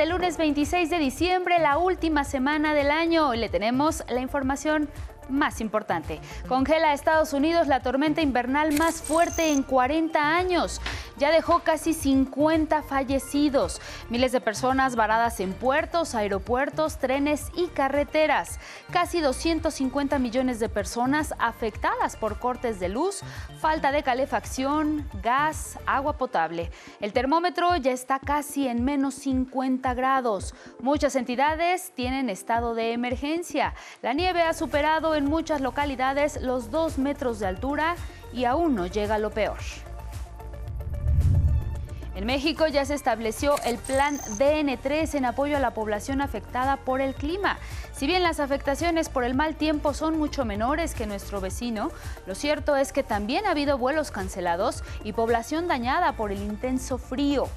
del lunes 26 de diciembre, la última semana del año. Y le tenemos la información más importante. Congela a Estados Unidos la tormenta invernal más fuerte en 40 años. Ya dejó casi 50 fallecidos, miles de personas varadas en puertos, aeropuertos, trenes y carreteras. Casi 250 millones de personas afectadas por cortes de luz, falta de calefacción, gas, agua potable. El termómetro ya está casi en menos 50 grados. Muchas entidades tienen estado de emergencia. La nieve ha superado en muchas localidades los dos metros de altura y aún no llega lo peor. En México ya se estableció el plan DN3 en apoyo a la población afectada por el clima. Si bien las afectaciones por el mal tiempo son mucho menores que nuestro vecino, lo cierto es que también ha habido vuelos cancelados y población dañada por el intenso frío.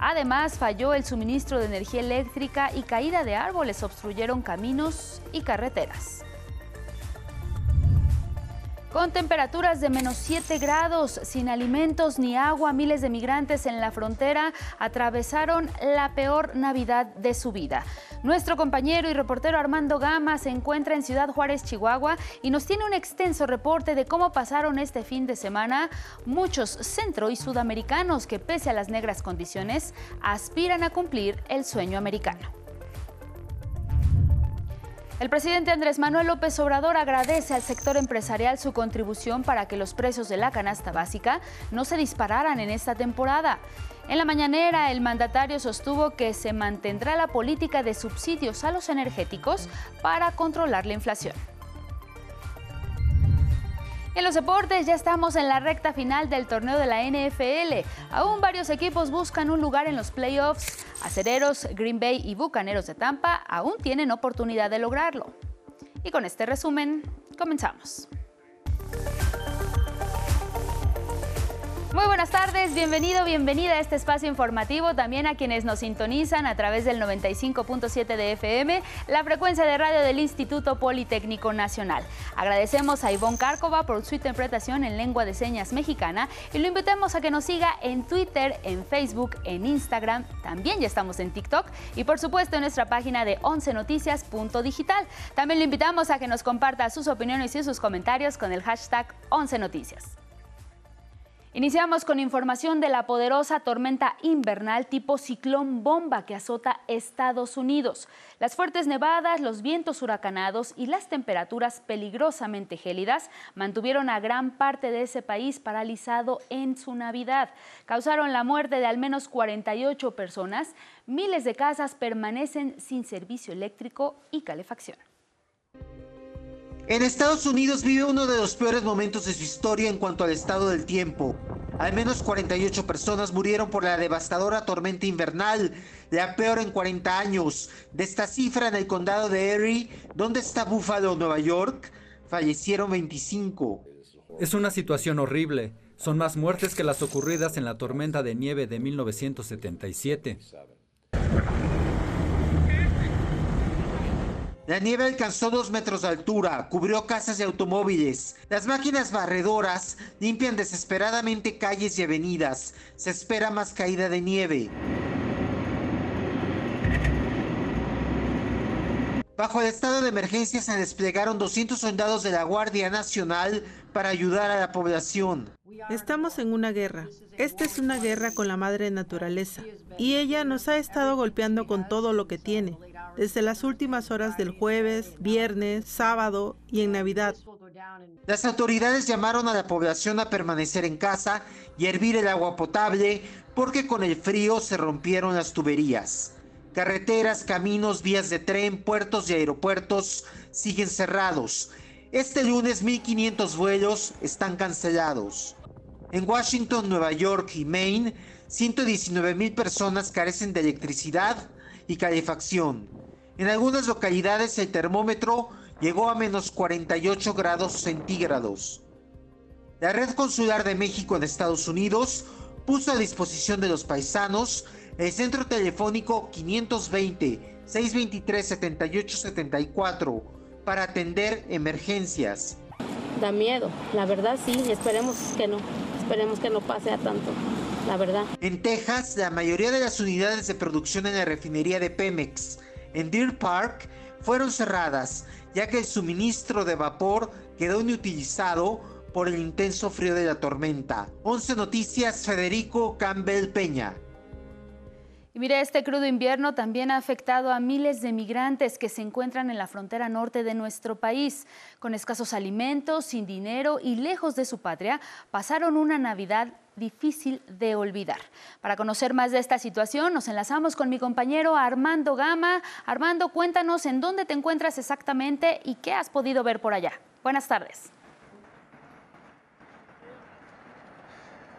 Además, falló el suministro de energía eléctrica y caída de árboles obstruyeron caminos y carreteras. Con temperaturas de menos 7 grados, sin alimentos ni agua, miles de migrantes en la frontera atravesaron la peor Navidad de su vida. Nuestro compañero y reportero Armando Gama se encuentra en Ciudad Juárez, Chihuahua, y nos tiene un extenso reporte de cómo pasaron este fin de semana muchos centro y sudamericanos que, pese a las negras condiciones, aspiran a cumplir el sueño americano. El presidente Andrés Manuel López Obrador agradece al sector empresarial su contribución para que los precios de la canasta básica no se dispararan en esta temporada. En la mañanera, el mandatario sostuvo que se mantendrá la política de subsidios a los energéticos para controlar la inflación. En los deportes ya estamos en la recta final del torneo de la NFL. Aún varios equipos buscan un lugar en los playoffs. Acereros, Green Bay y Bucaneros de Tampa aún tienen oportunidad de lograrlo. Y con este resumen, comenzamos. Muy buenas tardes, bienvenido, bienvenida a este espacio informativo, también a quienes nos sintonizan a través del 95.7 de FM, la frecuencia de radio del Instituto Politécnico Nacional. Agradecemos a Ivonne Cárcova por su interpretación en lengua de señas mexicana y lo invitamos a que nos siga en Twitter, en Facebook, en Instagram, también ya estamos en TikTok y por supuesto en nuestra página de 11noticias.digital. También lo invitamos a que nos comparta sus opiniones y sus comentarios con el hashtag 11noticias. Iniciamos con información de la poderosa tormenta invernal tipo ciclón bomba que azota Estados Unidos. Las fuertes nevadas, los vientos huracanados y las temperaturas peligrosamente gélidas mantuvieron a gran parte de ese país paralizado en su Navidad. Causaron la muerte de al menos 48 personas. Miles de casas permanecen sin servicio eléctrico y calefacción. En Estados Unidos vive uno de los peores momentos de su historia en cuanto al estado del tiempo. Al menos 48 personas murieron por la devastadora tormenta invernal, la peor en 40 años. De esta cifra en el condado de Erie, donde está Buffalo, Nueva York, fallecieron 25. Es una situación horrible. Son más muertes que las ocurridas en la tormenta de nieve de 1977. La nieve alcanzó dos metros de altura, cubrió casas y automóviles. Las máquinas barredoras limpian desesperadamente calles y avenidas. Se espera más caída de nieve. Bajo el estado de emergencia se desplegaron 200 soldados de la Guardia Nacional para ayudar a la población. Estamos en una guerra. Esta es una guerra con la madre naturaleza. Y ella nos ha estado golpeando con todo lo que tiene desde las últimas horas del jueves, viernes, sábado y en Navidad. Las autoridades llamaron a la población a permanecer en casa y hervir el agua potable porque con el frío se rompieron las tuberías. Carreteras, caminos, vías de tren, puertos y aeropuertos siguen cerrados. Este lunes 1.500 vuelos están cancelados. En Washington, Nueva York y Maine, 119.000 personas carecen de electricidad y calefacción. En algunas localidades el termómetro llegó a menos 48 grados centígrados. La Red Consular de México en Estados Unidos puso a disposición de los paisanos el centro telefónico 520-623-7874 para atender emergencias. Da miedo, la verdad sí, esperemos que no, esperemos que no pase a tanto. la verdad. En Texas, la mayoría de las unidades de producción en la refinería de Pemex en Deer Park fueron cerradas, ya que el suministro de vapor quedó inutilizado por el intenso frío de la tormenta. 11 Noticias, Federico Campbell Peña. Y mire, este crudo invierno también ha afectado a miles de migrantes que se encuentran en la frontera norte de nuestro país. Con escasos alimentos, sin dinero y lejos de su patria, pasaron una Navidad difícil de olvidar. Para conocer más de esta situación, nos enlazamos con mi compañero Armando Gama. Armando, cuéntanos en dónde te encuentras exactamente y qué has podido ver por allá. Buenas tardes.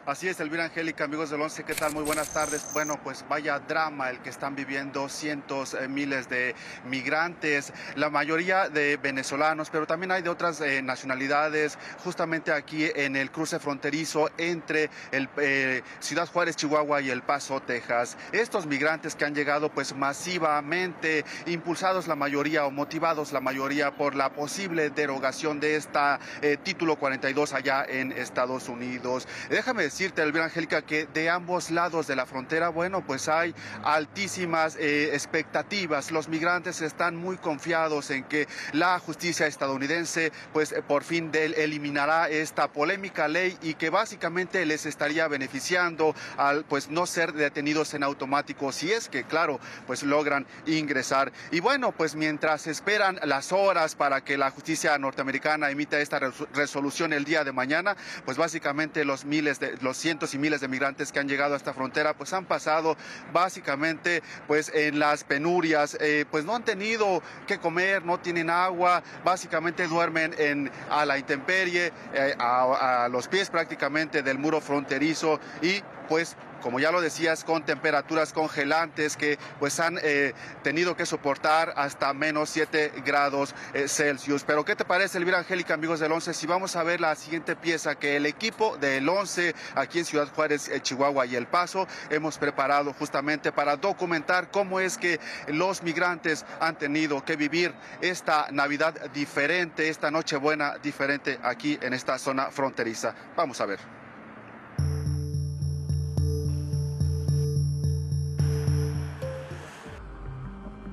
Así es, Elvira Angélica, amigos del Once, ¿qué tal? Muy buenas tardes. Bueno, pues vaya drama el que están viviendo cientos, eh, miles de migrantes, la mayoría de venezolanos, pero también hay de otras eh, nacionalidades, justamente aquí en el cruce fronterizo entre el eh, Ciudad Juárez, Chihuahua y El Paso, Texas. Estos migrantes que han llegado pues masivamente, impulsados la mayoría o motivados la mayoría por la posible derogación de esta título 42 allá en Estados Unidos. Déjame decirte, Elvira Angélica, que de ambos lados de la frontera, bueno, pues hay altísimas eh, expectativas. Los migrantes están muy confiados en que la justicia estadounidense, pues eh, por fin eliminará esta polémica ley y que básicamente les estaría beneficiando al pues no ser detenidos en automático, si es que, claro, pues logran ingresar. Y bueno, pues mientras esperan las horas para que la justicia norteamericana emita esta resolución el día de mañana, pues básicamente los miles de los cientos y miles de migrantes que han llegado a esta frontera, pues han pasado básicamente pues en las penurias, eh, pues no han tenido que comer, no tienen agua, básicamente duermen en, a la intemperie, eh, a, a los pies prácticamente del muro fronterizo y pues como ya lo decías, con temperaturas congelantes que pues han eh, tenido que soportar hasta menos 7 grados eh, Celsius. Pero ¿qué te parece, Elvira Angélica, amigos del 11? Si vamos a ver la siguiente pieza que el equipo del 11 aquí en Ciudad Juárez, eh, Chihuahua y El Paso hemos preparado justamente para documentar cómo es que los migrantes han tenido que vivir esta Navidad diferente, esta Nochebuena diferente aquí en esta zona fronteriza. Vamos a ver.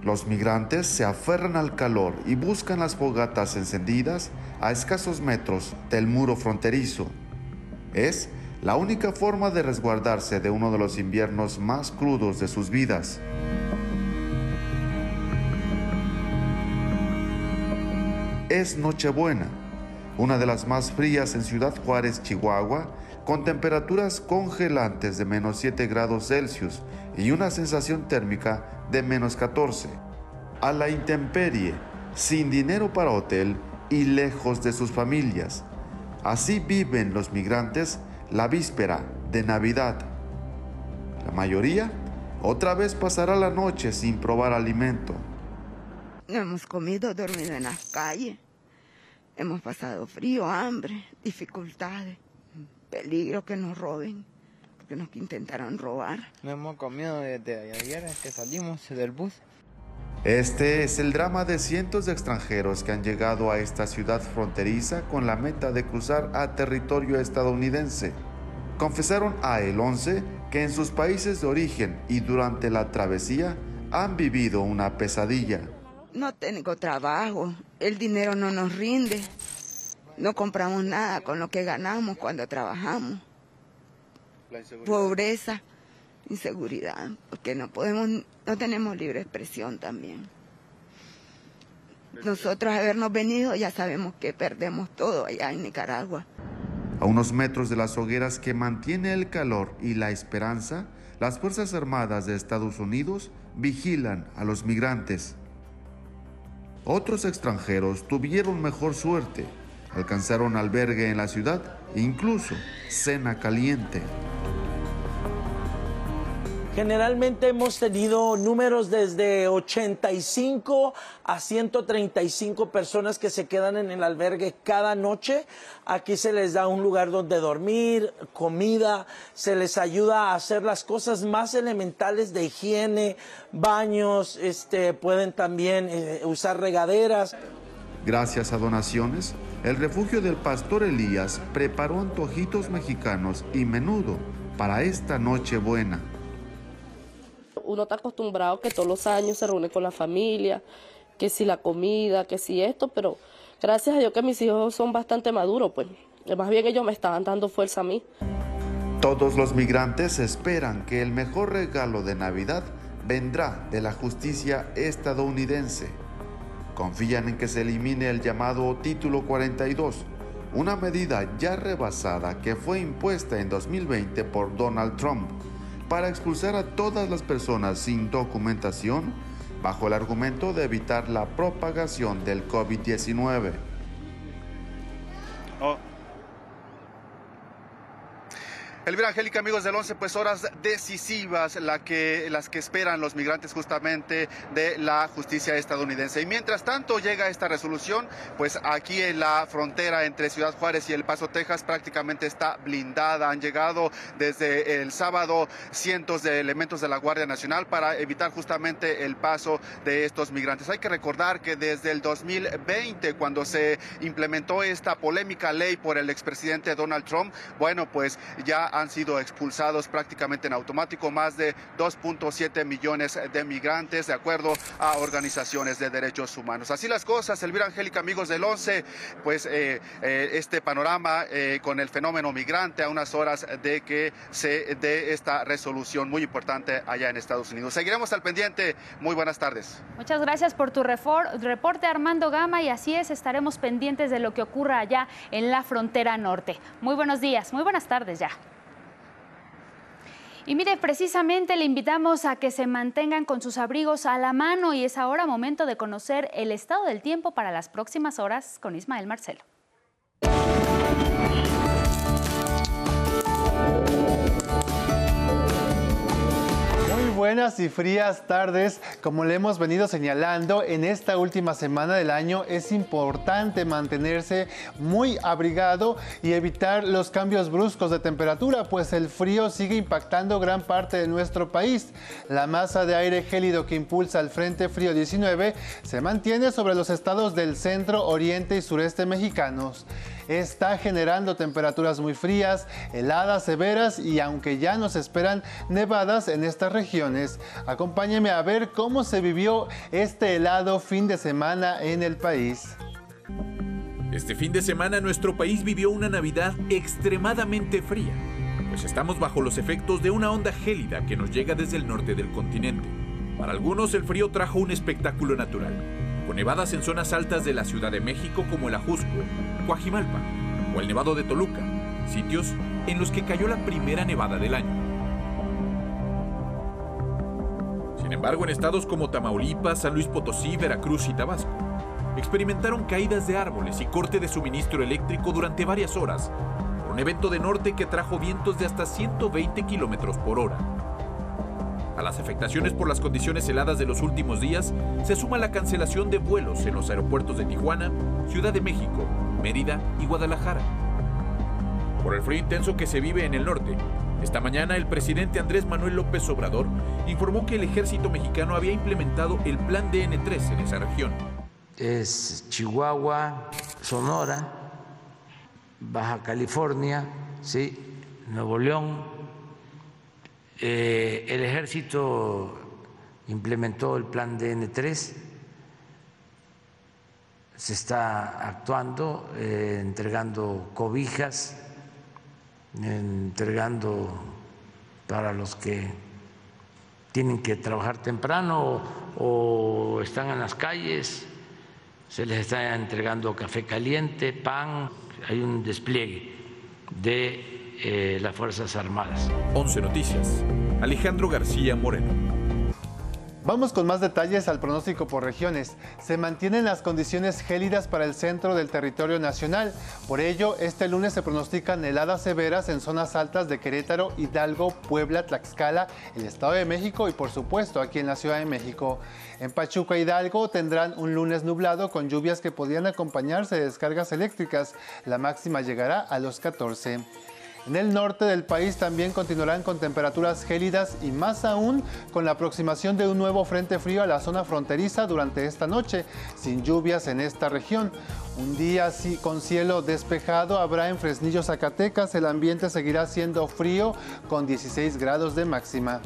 Los migrantes se aferran al calor y buscan las fogatas encendidas a escasos metros del muro fronterizo. Es la única forma de resguardarse de uno de los inviernos más crudos de sus vidas. Es Nochebuena, una de las más frías en Ciudad Juárez, Chihuahua, con temperaturas congelantes de menos 7 grados Celsius y una sensación térmica de menos 14. A la intemperie, sin dinero para hotel y lejos de sus familias. Así viven los migrantes la víspera de Navidad. La mayoría otra vez pasará la noche sin probar alimento. Hemos comido, dormido en las calles. Hemos pasado frío, hambre, dificultades peligro que nos roben, porque nos intentaron robar. No hemos comido desde ayer que salimos del bus. Este es el drama de cientos de extranjeros que han llegado a esta ciudad fronteriza con la meta de cruzar a territorio estadounidense. Confesaron a El 11 que en sus países de origen y durante la travesía han vivido una pesadilla. No tengo trabajo, el dinero no nos rinde. No compramos nada con lo que ganamos cuando trabajamos. Pobreza, inseguridad, porque no podemos, no tenemos libre expresión también. Nosotros habernos venido ya sabemos que perdemos todo allá en Nicaragua. A unos metros de las hogueras que mantiene el calor y la esperanza, las Fuerzas Armadas de Estados Unidos vigilan a los migrantes. Otros extranjeros tuvieron mejor suerte alcanzaron albergue en la ciudad e incluso cena caliente. Generalmente hemos tenido números desde 85 a 135 personas que se quedan en el albergue cada noche. Aquí se les da un lugar donde dormir, comida, se les ayuda a hacer las cosas más elementales de higiene, baños, este, pueden también eh, usar regaderas. Gracias a donaciones, el refugio del pastor Elías preparó antojitos mexicanos y menudo para esta Nochebuena. Uno está acostumbrado que todos los años se reúne con la familia, que si la comida, que si esto, pero gracias a Dios que mis hijos son bastante maduros, pues más bien ellos me estaban dando fuerza a mí. Todos los migrantes esperan que el mejor regalo de Navidad vendrá de la justicia estadounidense. Confían en que se elimine el llamado Título 42, una medida ya rebasada que fue impuesta en 2020 por Donald Trump para expulsar a todas las personas sin documentación bajo el argumento de evitar la propagación del COVID-19. Elvira Angélica, amigos del 11, pues horas decisivas la que, las que esperan los migrantes justamente de la justicia estadounidense. Y mientras tanto llega esta resolución, pues aquí en la frontera entre Ciudad Juárez y El Paso, Texas, prácticamente está blindada. Han llegado desde el sábado cientos de elementos de la Guardia Nacional para evitar justamente el paso de estos migrantes. Hay que recordar que desde el 2020, cuando se implementó esta polémica ley por el expresidente Donald Trump, bueno, pues ya han sido expulsados prácticamente en automático más de 2.7 millones de migrantes, de acuerdo a organizaciones de derechos humanos. Así las cosas, Elvira Angélica, amigos del 11, pues eh, eh, este panorama eh, con el fenómeno migrante a unas horas de que se dé esta resolución muy importante allá en Estados Unidos. Seguiremos al pendiente. Muy buenas tardes. Muchas gracias por tu reporte, Armando Gama, y así es, estaremos pendientes de lo que ocurra allá en la frontera norte. Muy buenos días, muy buenas tardes ya. Y mire, precisamente le invitamos a que se mantengan con sus abrigos a la mano y es ahora momento de conocer el estado del tiempo para las próximas horas con Ismael Marcelo. Buenas y frías tardes. Como le hemos venido señalando, en esta última semana del año es importante mantenerse muy abrigado y evitar los cambios bruscos de temperatura, pues el frío sigue impactando gran parte de nuestro país. La masa de aire gélido que impulsa el Frente Frío 19 se mantiene sobre los estados del centro, oriente y sureste mexicanos está generando temperaturas muy frías, heladas severas y aunque ya nos esperan nevadas en estas regiones, acompáñeme a ver cómo se vivió este helado fin de semana en el país. Este fin de semana nuestro país vivió una Navidad extremadamente fría, pues estamos bajo los efectos de una onda gélida que nos llega desde el norte del continente. Para algunos el frío trajo un espectáculo natural, con nevadas en zonas altas de la Ciudad de México como el Ajusco, Coajimalpa o el Nevado de Toluca, sitios en los que cayó la primera nevada del año. Sin embargo, en estados como Tamaulipas, San Luis Potosí, Veracruz y Tabasco, experimentaron caídas de árboles y corte de suministro eléctrico durante varias horas un evento de norte que trajo vientos de hasta 120 kilómetros por hora. A las afectaciones por las condiciones heladas de los últimos días se suma la cancelación de vuelos en los aeropuertos de Tijuana, Ciudad de México, Mérida y Guadalajara. Por el frío intenso que se vive en el norte, esta mañana el presidente Andrés Manuel López Obrador informó que el ejército mexicano había implementado el plan DN3 en esa región. Es Chihuahua, Sonora, Baja California, ¿sí? Nuevo León, eh, el ejército implementó el plan DN3, se está actuando, eh, entregando cobijas, entregando para los que tienen que trabajar temprano o están en las calles, se les está entregando café caliente, pan, hay un despliegue de eh, las Fuerzas Armadas. 11 Noticias. Alejandro García Moreno. Vamos con más detalles al pronóstico por regiones. Se mantienen las condiciones gélidas para el centro del territorio nacional. Por ello, este lunes se pronostican heladas severas en zonas altas de Querétaro, Hidalgo, Puebla, Tlaxcala, el Estado de México y por supuesto aquí en la Ciudad de México. En Pachuca, Hidalgo tendrán un lunes nublado con lluvias que podrían acompañarse de descargas eléctricas. La máxima llegará a los 14. En el norte del país también continuarán con temperaturas gélidas y más aún con la aproximación de un nuevo frente frío a la zona fronteriza durante esta noche, sin lluvias en esta región. Un día así con cielo despejado habrá en Fresnillo, Zacatecas. El ambiente seguirá siendo frío con 16 grados de máxima.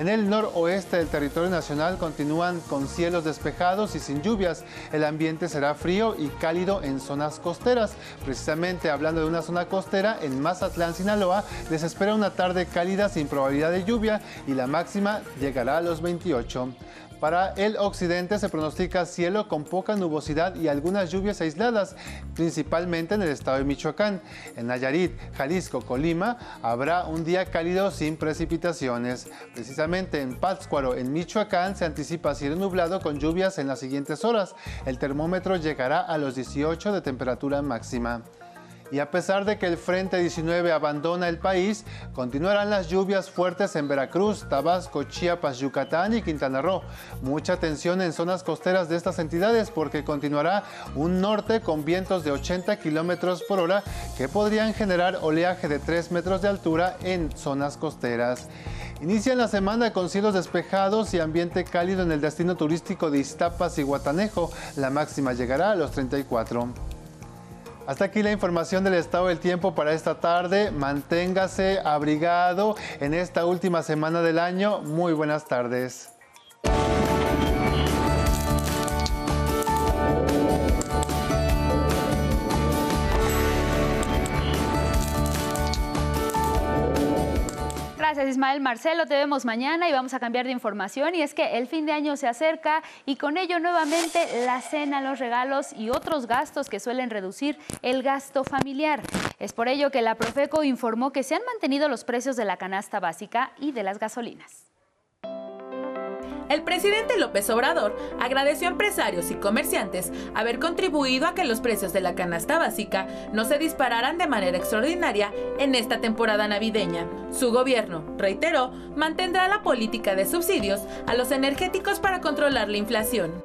En el noroeste del territorio nacional continúan con cielos despejados y sin lluvias. El ambiente será frío y cálido en zonas costeras. Precisamente hablando de una zona costera, en Mazatlán, Sinaloa, les espera una tarde cálida sin probabilidad de lluvia y la máxima llegará a los 28. Para el occidente se pronostica cielo con poca nubosidad y algunas lluvias aisladas, principalmente en el estado de Michoacán. En Nayarit, Jalisco, Colima habrá un día cálido sin precipitaciones. Precisamente en Pátzcuaro, en Michoacán, se anticipa cielo nublado con lluvias en las siguientes horas. El termómetro llegará a los 18 de temperatura máxima. Y a pesar de que el Frente 19 abandona el país, continuarán las lluvias fuertes en Veracruz, Tabasco, Chiapas, Yucatán y Quintana Roo. Mucha atención en zonas costeras de estas entidades porque continuará un norte con vientos de 80 kilómetros por hora que podrían generar oleaje de 3 metros de altura en zonas costeras. Inician la semana con cielos despejados y ambiente cálido en el destino turístico de Iztapas y Guatanejo. La máxima llegará a los 34. Hasta aquí la información del estado del tiempo para esta tarde. Manténgase abrigado en esta última semana del año. Muy buenas tardes. Gracias Ismael Marcelo, te vemos mañana y vamos a cambiar de información y es que el fin de año se acerca y con ello nuevamente la cena, los regalos y otros gastos que suelen reducir el gasto familiar. Es por ello que la Profeco informó que se han mantenido los precios de la canasta básica y de las gasolinas. El presidente López Obrador agradeció a empresarios y comerciantes haber contribuido a que los precios de la canasta básica no se dispararan de manera extraordinaria en esta temporada navideña. Su gobierno, reiteró, mantendrá la política de subsidios a los energéticos para controlar la inflación.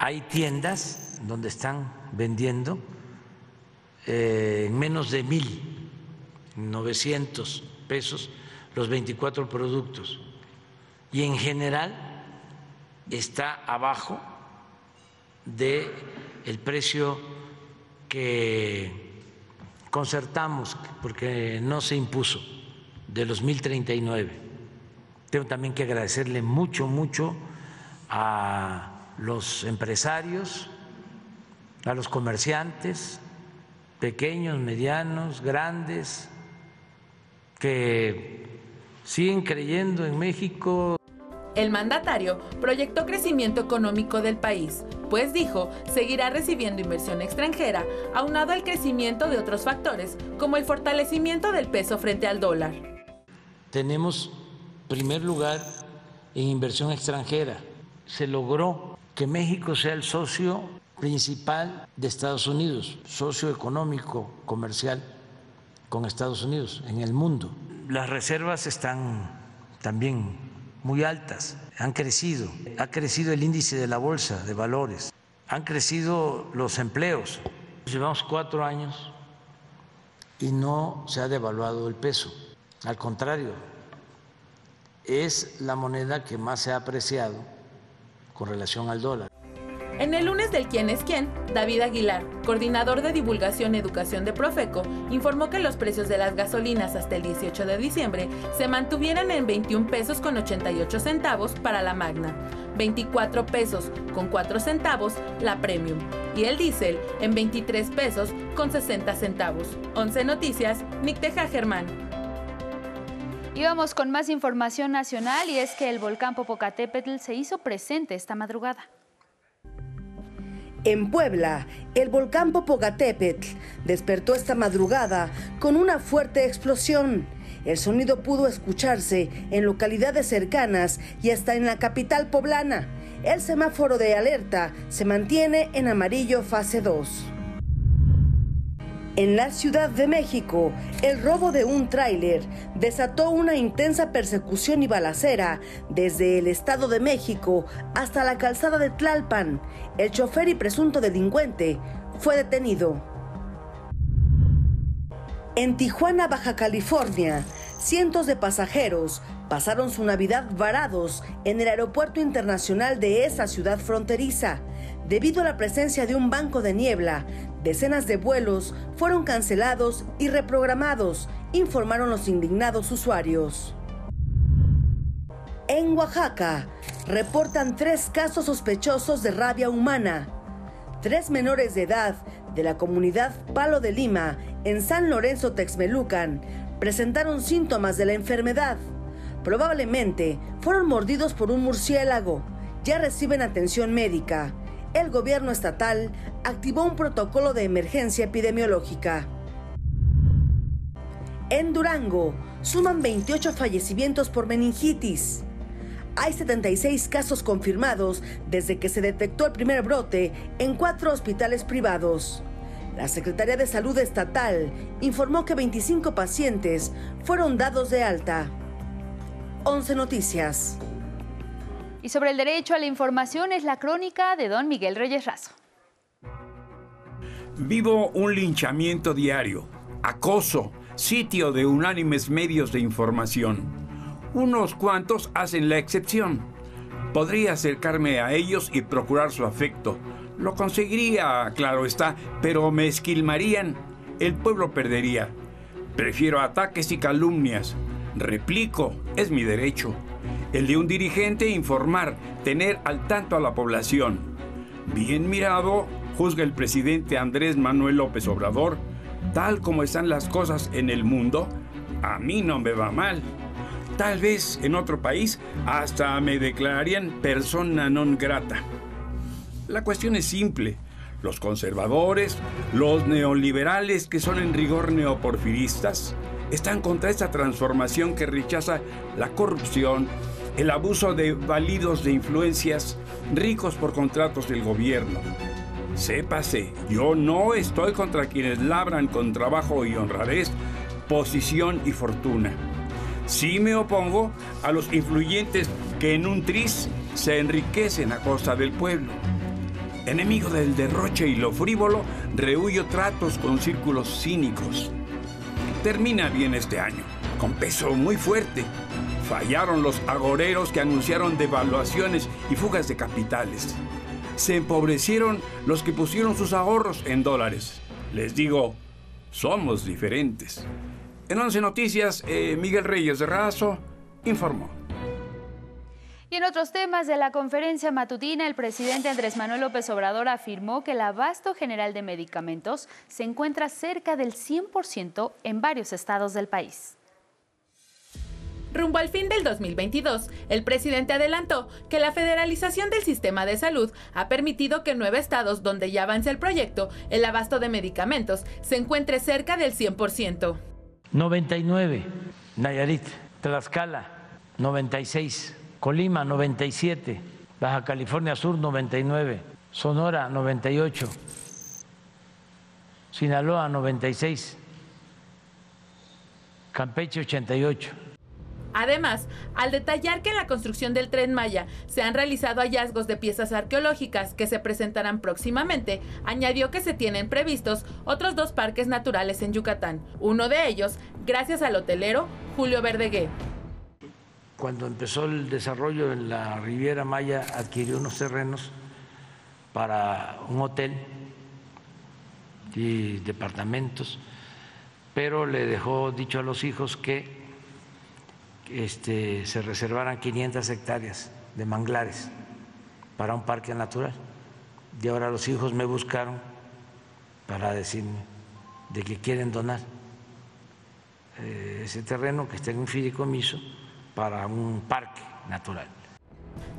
Hay tiendas donde están vendiendo eh, en menos de 1.900 pesos los 24 productos y en general está abajo de el precio que concertamos porque no se impuso de los 1039. Tengo también que agradecerle mucho, mucho a los empresarios, a los comerciantes, pequeños, medianos, grandes, que siguen creyendo en México. El mandatario proyectó crecimiento económico del país, pues dijo seguirá recibiendo inversión extranjera, aunado al crecimiento de otros factores, como el fortalecimiento del peso frente al dólar. Tenemos primer lugar en inversión extranjera. Se logró que México sea el socio principal de Estados Unidos, socio económico, comercial con Estados Unidos en el mundo. Las reservas están también muy altas, han crecido, ha crecido el índice de la bolsa de valores, han crecido los empleos. Llevamos cuatro años y no se ha devaluado el peso, al contrario, es la moneda que más se ha apreciado con relación al dólar. En el lunes del quién es quién, David Aguilar, coordinador de divulgación y educación de Profeco, informó que los precios de las gasolinas hasta el 18 de diciembre se mantuvieran en 21 pesos con 88 centavos para la Magna, 24 pesos con 4 centavos la Premium y el diésel en 23 pesos con 60 centavos. 11 Noticias, Nick Teja Germán. Y vamos con más información nacional y es que el volcán Popocatépetl se hizo presente esta madrugada. En Puebla, el volcán Popocatépetl despertó esta madrugada con una fuerte explosión. El sonido pudo escucharse en localidades cercanas y hasta en la capital poblana. El semáforo de alerta se mantiene en amarillo fase 2. En la Ciudad de México, el robo de un tráiler desató una intensa persecución y balacera desde el Estado de México hasta la calzada de Tlalpan. El chofer y presunto delincuente fue detenido. En Tijuana, Baja California, cientos de pasajeros pasaron su Navidad varados en el aeropuerto internacional de esa ciudad fronteriza. Debido a la presencia de un banco de niebla, decenas de vuelos fueron cancelados y reprogramados, informaron los indignados usuarios. En Oaxaca, reportan tres casos sospechosos de rabia humana. Tres menores de edad de la comunidad Palo de Lima, en San Lorenzo Texmelucan, presentaron síntomas de la enfermedad. Probablemente fueron mordidos por un murciélago. Ya reciben atención médica. El gobierno estatal activó un protocolo de emergencia epidemiológica. En Durango, suman 28 fallecimientos por meningitis. Hay 76 casos confirmados desde que se detectó el primer brote en cuatro hospitales privados. La Secretaría de Salud Estatal informó que 25 pacientes fueron dados de alta. 11 Noticias. Y sobre el derecho a la información es la crónica de don Miguel Reyes Razo. Vivo un linchamiento diario, acoso, sitio de unánimes medios de información. Unos cuantos hacen la excepción. Podría acercarme a ellos y procurar su afecto, lo conseguiría, claro está, pero me esquilmarían. El pueblo perdería. Prefiero ataques y calumnias. Replico, es mi derecho. El de un dirigente informar, tener al tanto a la población. Bien mirado, juzga el presidente Andrés Manuel López Obrador. Tal como están las cosas en el mundo, a mí no me va mal. Tal vez en otro país hasta me declararían persona non grata. La cuestión es simple. Los conservadores, los neoliberales que son en rigor neoporfiristas, están contra esta transformación que rechaza la corrupción, el abuso de válidos de influencias ricos por contratos del gobierno. Sépase, yo no estoy contra quienes labran con trabajo y honradez, posición y fortuna. Sí me opongo a los influyentes que en un tris se enriquecen a costa del pueblo. Enemigo del derroche y lo frívolo, rehuyo tratos con círculos cínicos. Termina bien este año, con peso muy fuerte. Fallaron los agoreros que anunciaron devaluaciones y fugas de capitales. Se empobrecieron los que pusieron sus ahorros en dólares. Les digo, somos diferentes. En 11 Noticias, eh, Miguel Reyes de Razo informó. Y en otros temas de la conferencia matutina, el presidente Andrés Manuel López Obrador afirmó que el abasto general de medicamentos se encuentra cerca del 100% en varios estados del país. Rumbo al fin del 2022, el presidente adelantó que la federalización del sistema de salud ha permitido que nueve estados donde ya avanza el proyecto, el abasto de medicamentos se encuentre cerca del 100%. 99, Nayarit, Tlaxcala, 96. Colima 97, Baja California Sur 99, Sonora 98, Sinaloa 96, Campeche 88. Además, al detallar que en la construcción del tren Maya se han realizado hallazgos de piezas arqueológicas que se presentarán próximamente, añadió que se tienen previstos otros dos parques naturales en Yucatán, uno de ellos gracias al hotelero Julio Verdegué cuando empezó el desarrollo en la Riviera Maya, adquirió unos terrenos para un hotel y departamentos, pero le dejó dicho a los hijos que este, se reservaran 500 hectáreas de manglares para un parque natural. Y ahora los hijos me buscaron para decirme de que quieren donar eh, ese terreno que está en un fideicomiso para un parque natural.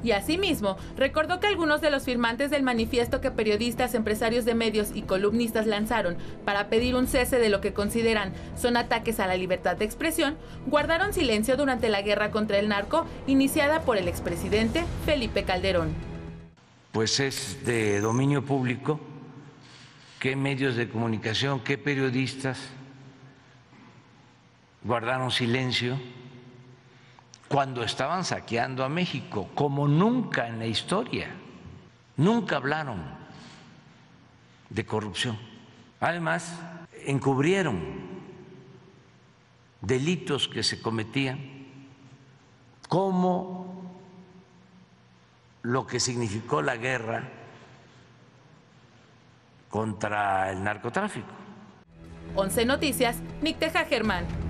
Y asimismo, recordó que algunos de los firmantes del manifiesto que periodistas, empresarios de medios y columnistas lanzaron para pedir un cese de lo que consideran son ataques a la libertad de expresión, guardaron silencio durante la guerra contra el narco iniciada por el expresidente Felipe Calderón. Pues es de dominio público qué medios de comunicación, qué periodistas guardaron silencio cuando estaban saqueando a México, como nunca en la historia. Nunca hablaron de corrupción. Además, encubrieron delitos que se cometían, como lo que significó la guerra contra el narcotráfico. 11 Noticias, Nicteja Germán.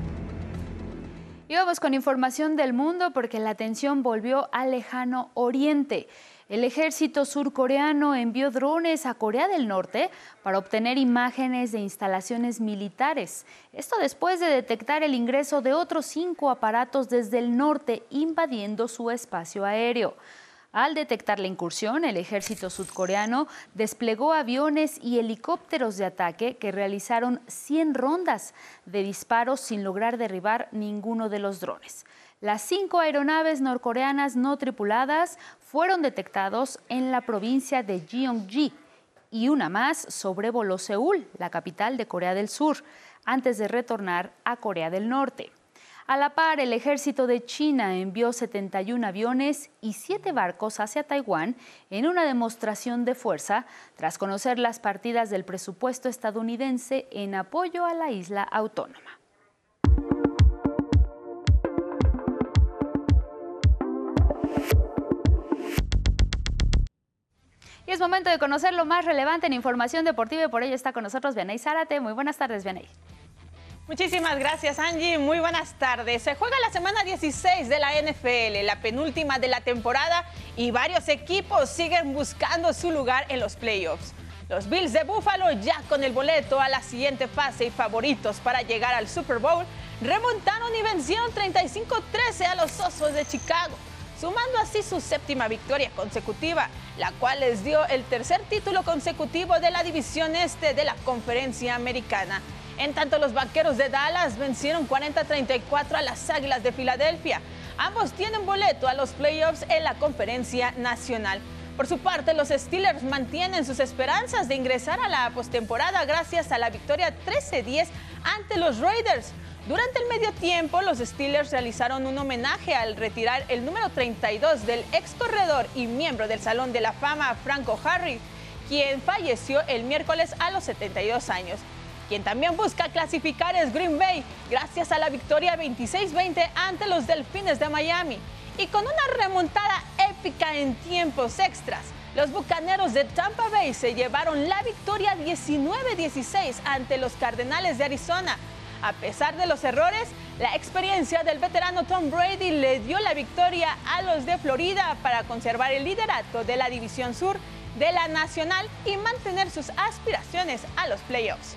Y vamos con información del mundo porque la atención volvió al lejano oriente. El ejército surcoreano envió drones a Corea del Norte para obtener imágenes de instalaciones militares. Esto después de detectar el ingreso de otros cinco aparatos desde el norte invadiendo su espacio aéreo. Al detectar la incursión, el ejército sudcoreano desplegó aviones y helicópteros de ataque que realizaron 100 rondas de disparos sin lograr derribar ninguno de los drones. Las cinco aeronaves norcoreanas no tripuladas fueron detectados en la provincia de Gyeonggi y una más sobrevoló Seúl, la capital de Corea del Sur, antes de retornar a Corea del Norte. A la par, el ejército de China envió 71 aviones y 7 barcos hacia Taiwán en una demostración de fuerza tras conocer las partidas del presupuesto estadounidense en apoyo a la isla autónoma. Y es momento de conocer lo más relevante en información deportiva y por ello está con nosotros Vianey Zárate. Muy buenas tardes, Vianey. Muchísimas gracias, Angie. Muy buenas tardes. Se juega la semana 16 de la NFL, la penúltima de la temporada, y varios equipos siguen buscando su lugar en los playoffs. Los Bills de Buffalo, ya con el boleto a la siguiente fase y favoritos para llegar al Super Bowl, remontaron y vencieron 35-13 a los Osos de Chicago sumando así su séptima victoria consecutiva, la cual les dio el tercer título consecutivo de la división este de la conferencia americana. En tanto, los vaqueros de Dallas vencieron 40-34 a las Águilas de Filadelfia. Ambos tienen boleto a los playoffs en la conferencia nacional. Por su parte, los Steelers mantienen sus esperanzas de ingresar a la postemporada gracias a la victoria 13-10 ante los Raiders. Durante el medio tiempo, los Steelers realizaron un homenaje al retirar el número 32 del ex corredor y miembro del Salón de la Fama, Franco Harry, quien falleció el miércoles a los 72 años. Quien también busca clasificar es Green Bay, gracias a la victoria 26-20 ante los Delfines de Miami. Y con una remontada épica en tiempos extras, los Bucaneros de Tampa Bay se llevaron la victoria 19-16 ante los Cardenales de Arizona a pesar de los errores, la experiencia del veterano Tom Brady le dio la victoria a los de Florida para conservar el liderato de la División Sur de la Nacional y mantener sus aspiraciones a los playoffs.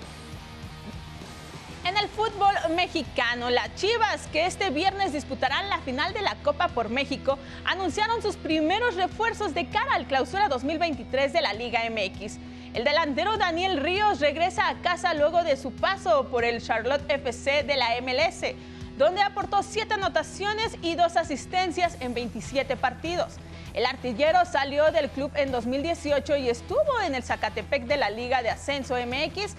En el fútbol mexicano, las Chivas, que este viernes disputarán la final de la Copa por México, anunciaron sus primeros refuerzos de cara al clausura 2023 de la Liga MX. El delantero Daniel Ríos regresa a casa luego de su paso por el Charlotte FC de la MLS, donde aportó siete anotaciones y dos asistencias en 27 partidos. El artillero salió del club en 2018 y estuvo en el Zacatepec de la Liga de Ascenso MX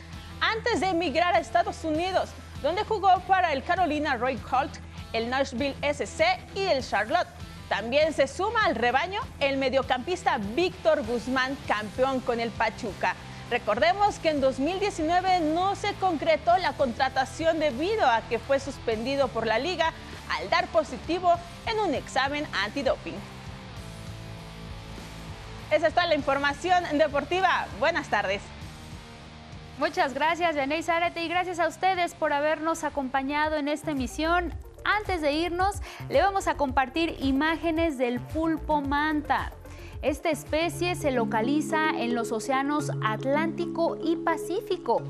antes de emigrar a Estados Unidos, donde jugó para el Carolina Roy Holt, el Nashville SC y el Charlotte. También se suma al rebaño el mediocampista Víctor Guzmán, campeón con el Pachuca. Recordemos que en 2019 no se concretó la contratación debido a que fue suspendido por la liga al dar positivo en un examen antidoping. Esa es toda la información deportiva. Buenas tardes. Muchas gracias, Yaney Zárate, y gracias a ustedes por habernos acompañado en esta emisión. Antes de irnos, le vamos a compartir imágenes del pulpo manta. Esta especie se localiza en los océanos Atlántico y Pacífico.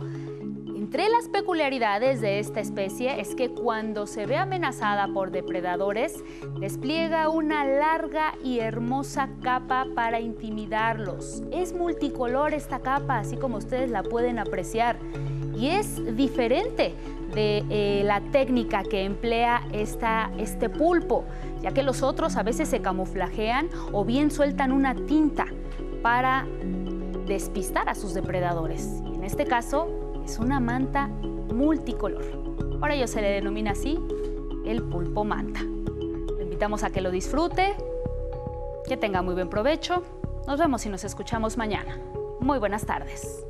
Entre las peculiaridades de esta especie es que cuando se ve amenazada por depredadores, despliega una larga y hermosa capa para intimidarlos. Es multicolor esta capa, así como ustedes la pueden apreciar, y es diferente de eh, la técnica que emplea esta, este pulpo, ya que los otros a veces se camuflajean o bien sueltan una tinta para despistar a sus depredadores. en este caso es una manta multicolor. Por ello se le denomina así el pulpo manta. Le invitamos a que lo disfrute, que tenga muy buen provecho. Nos vemos y nos escuchamos mañana. Muy buenas tardes.